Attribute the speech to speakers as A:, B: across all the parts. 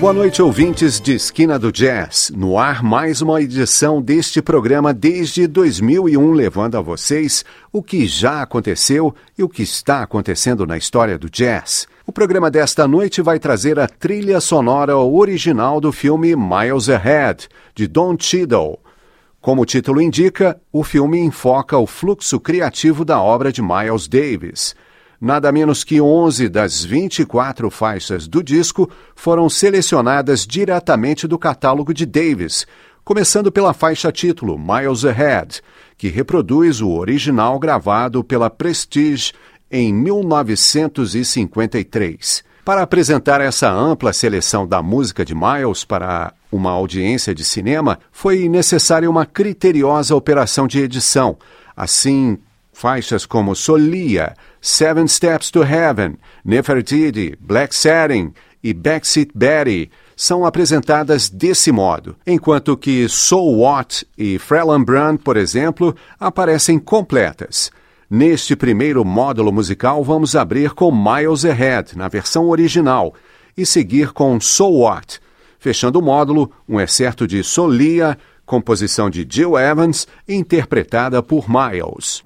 A: Boa noite, ouvintes de Esquina do Jazz. No ar, mais uma edição deste programa desde 2001, levando a vocês o que já aconteceu e o que está acontecendo na história do jazz. O programa desta noite vai trazer a trilha sonora original do filme Miles Ahead, de Don Cheadle. Como o título indica, o filme enfoca o fluxo criativo da obra de Miles Davis. Nada menos que 11 das 24 faixas do disco foram selecionadas diretamente do catálogo de Davis, começando pela faixa título Miles Ahead, que reproduz o original gravado pela Prestige em 1953. Para apresentar essa ampla seleção da música de Miles para uma audiência de cinema, foi necessária uma criteriosa operação de edição. Assim, faixas como Solia, Seven Steps to Heaven, Nefertiti, Black Satin e Backseat Betty são apresentadas desse modo, enquanto que So What e Freeland Brand, por exemplo, aparecem completas. Neste primeiro módulo musical, vamos abrir com Miles Ahead, na versão original, e seguir com So What. Fechando o módulo, um excerto de Solia, composição de Jill Evans, interpretada por Miles.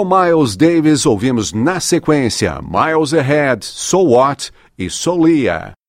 A: Com Miles Davis, ouvimos na sequência Miles Ahead, So What e Solia.